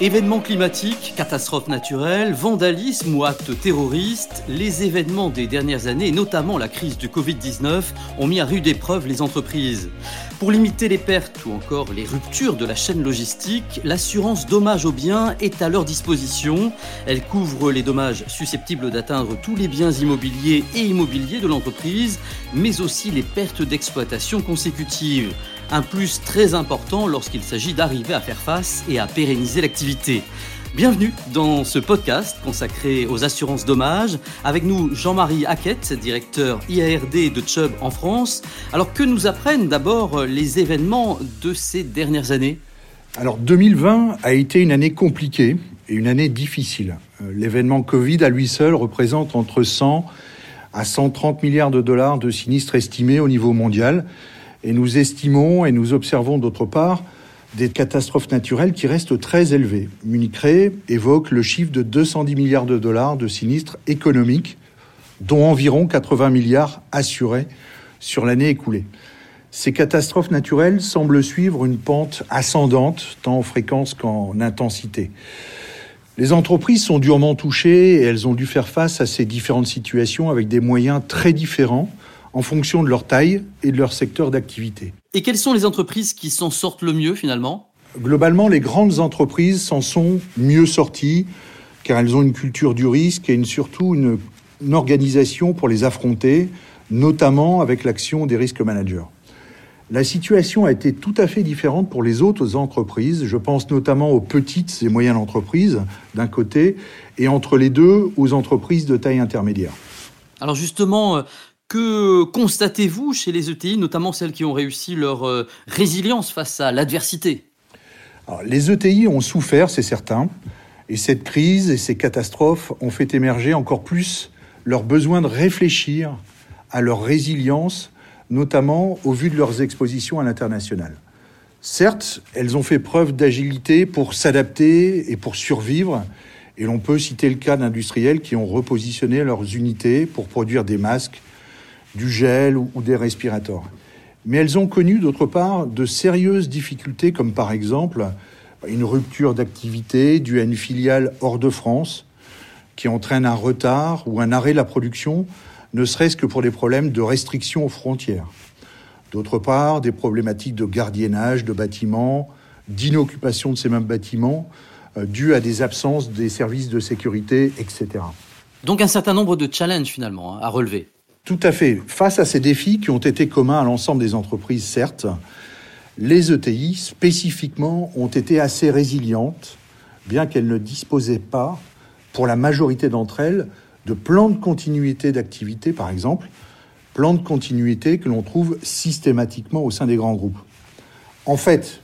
Événements climatiques, catastrophes naturelles, vandalisme ou actes terroristes, les événements des dernières années, notamment la crise du Covid-19, ont mis à rude épreuve les entreprises. Pour limiter les pertes ou encore les ruptures de la chaîne logistique, l'assurance dommages aux biens est à leur disposition. Elle couvre les dommages susceptibles d'atteindre tous les biens immobiliers et immobiliers de l'entreprise, mais aussi les pertes d'exploitation consécutives un plus très important lorsqu'il s'agit d'arriver à faire face et à pérenniser l'activité. Bienvenue dans ce podcast consacré aux assurances dommages. Avec nous, Jean-Marie Hackett, directeur IARD de Chubb en France. Alors, que nous apprennent d'abord les événements de ces dernières années? Alors, 2020 a été une année compliquée et une année difficile. Euh, l'événement Covid à lui seul représente entre 100 à 130 milliards de dollars de sinistres estimés au niveau mondial. Et nous estimons et nous observons d'autre part des catastrophes naturelles qui restent très élevées. Munich Re évoque le chiffre de 210 milliards de dollars de sinistres économiques, dont environ 80 milliards assurés sur l'année écoulée. Ces catastrophes naturelles semblent suivre une pente ascendante, tant en fréquence qu'en intensité. Les entreprises sont durement touchées et elles ont dû faire face à ces différentes situations avec des moyens très différents en fonction de leur taille et de leur secteur d'activité. Et quelles sont les entreprises qui s'en sortent le mieux finalement? Globalement, les grandes entreprises s'en sont mieux sorties car elles ont une culture du risque et une, surtout une, une organisation pour les affronter, notamment avec l'action des risques managers. La situation a été tout à fait différente pour les autres entreprises. Je pense notamment aux petites et moyennes entreprises d'un côté et entre les deux aux entreprises de taille intermédiaire. Alors justement, euh, que constatez-vous chez les ETI, notamment celles qui ont réussi leur euh, résilience face à l'adversité? Les ETI ont souffert, c'est certain, et cette crise et ces catastrophes ont fait émerger encore plus leur besoin de réfléchir à leur résilience, notamment au vu de leurs expositions à l'international. Certes, elles ont fait preuve d'agilité pour s'adapter et pour survivre, et l'on peut citer le cas d'industriels qui ont repositionné leurs unités pour produire des masques du gel ou, des respirateurs. Mais elles ont connu d'autre part de sérieuses difficultés, comme par exemple une rupture d'activité due à une filiale hors de France qui entraîne un retard ou un arrêt de la production, ne serait-ce que pour des problèmes de restriction aux frontières. D'autre part, des problématiques de gardiennage de bâtiments, d'inoccupation de ces mêmes bâtiments, euh, dues à des absences des services de sécurité, etc. Donc un certain nombre de challenges finalement hein, à relever. Tout à fait. Face à ces défis qui ont été communs à l'ensemble des entreprises, certes, les ETI spécifiquement ont été assez résilientes, bien qu'elles ne disposaient pas, pour la majorité d'entre elles, de plans de continuité d'activité, par exemple, plans de continuité que l'on trouve systématiquement au sein des grands groupes. En fait,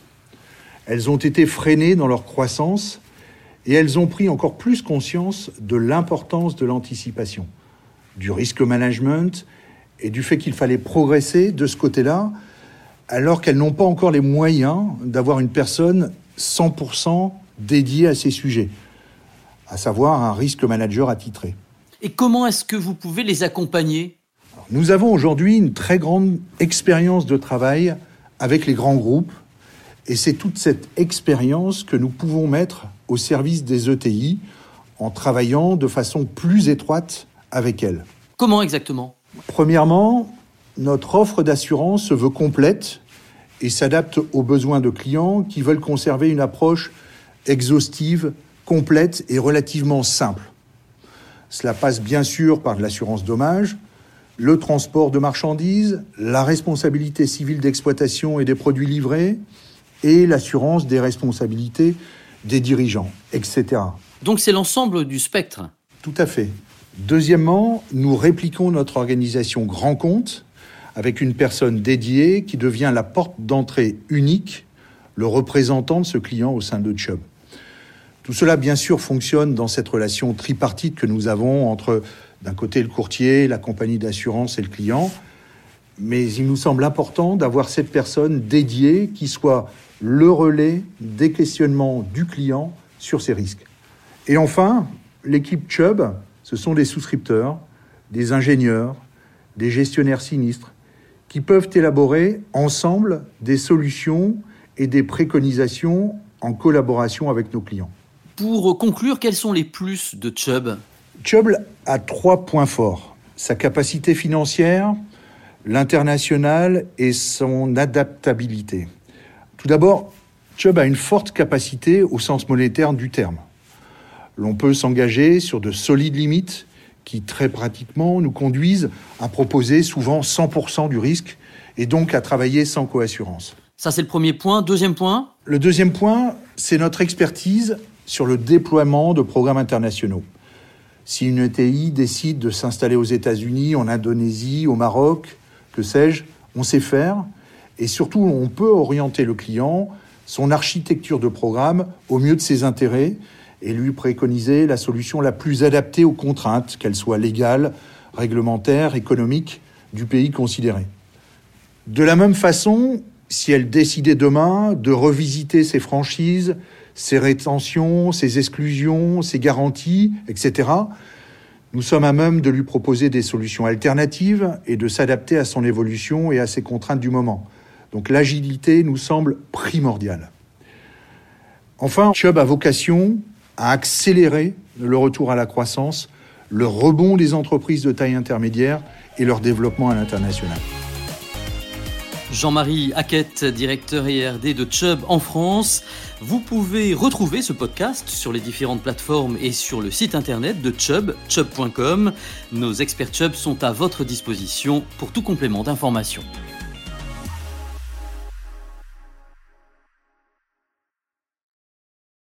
elles ont été freinées dans leur croissance et elles ont pris encore plus conscience de l'importance de l'anticipation du risque management et du fait qu'il fallait progresser de ce côté-là, alors qu'elles n'ont pas encore les moyens d'avoir une personne 100% dédiée à ces sujets, à savoir un risque manager attitré. Et comment est-ce que vous pouvez les accompagner? Nous avons aujourd'hui une très grande expérience de travail avec les grands groupes, et c'est toute cette expérience que nous pouvons mettre au service des ETI en travaillant de façon plus étroite avec elle. Comment exactement? Premièrement, notre offre d'assurance se veut complète et s'adapte aux besoins de clients qui veulent conserver une approche exhaustive, complète et relativement simple. Cela passe bien sûr par l'assurance dommage, le transport de marchandises, la responsabilité civile d'exploitation et des produits livrés, et l'assurance des responsabilités des dirigeants, etc. Donc c'est l'ensemble du spectre? Tout à fait. Deuxièmement, nous répliquons notre organisation grand compte avec une personne dédiée qui devient la porte d'entrée unique, le représentant de ce client au sein de Chubb. Tout cela, bien sûr, fonctionne dans cette relation tripartite que nous avons entre, d'un côté, le courtier, la compagnie d'assurance et le client. Mais il nous semble important d'avoir cette personne dédiée qui soit le relais des questionnements du client sur ces risques. Et enfin, l'équipe Chubb ce sont des souscripteurs, des ingénieurs, des gestionnaires sinistres, qui peuvent élaborer ensemble des solutions et des préconisations en collaboration avec nos clients. Pour conclure, quels sont les plus de Chubb? Chubb a trois points forts. Sa capacité financière, l'international et son adaptabilité. Tout d'abord, Chubb a une forte capacité au sens monétaire du terme. L'on peut s'engager sur de solides limites qui, très pratiquement, nous conduisent à proposer souvent 100% du risque et donc à travailler sans coassurance. Ça, c'est le premier point. Deuxième point? Le deuxième point, c'est notre expertise sur le déploiement de programmes internationaux. Si une ETI décide de s'installer aux États-Unis, en Indonésie, au Maroc, que sais-je, on sait faire. Et surtout, on peut orienter le client, son architecture de programme, au mieux de ses intérêts et lui préconiser la solution la plus adaptée aux contraintes, qu'elles soient légales, réglementaires, économiques, du pays considéré. De la même façon, si elle décidait demain de revisiter ses franchises, ses rétentions, ses exclusions, ses garanties, etc., nous sommes à même de lui proposer des solutions alternatives et de s'adapter à son évolution et à ses contraintes du moment. Donc l'agilité nous semble primordiale. Enfin, Chubb a vocation à accélérer le retour à la croissance, le rebond des entreprises de taille intermédiaire et leur développement à l'international. Jean-Marie Hackett, directeur IRD de Chubb en France. Vous pouvez retrouver ce podcast sur les différentes plateformes et sur le site internet de Chubb, chubb.com. Nos experts Chubb sont à votre disposition pour tout complément d'information.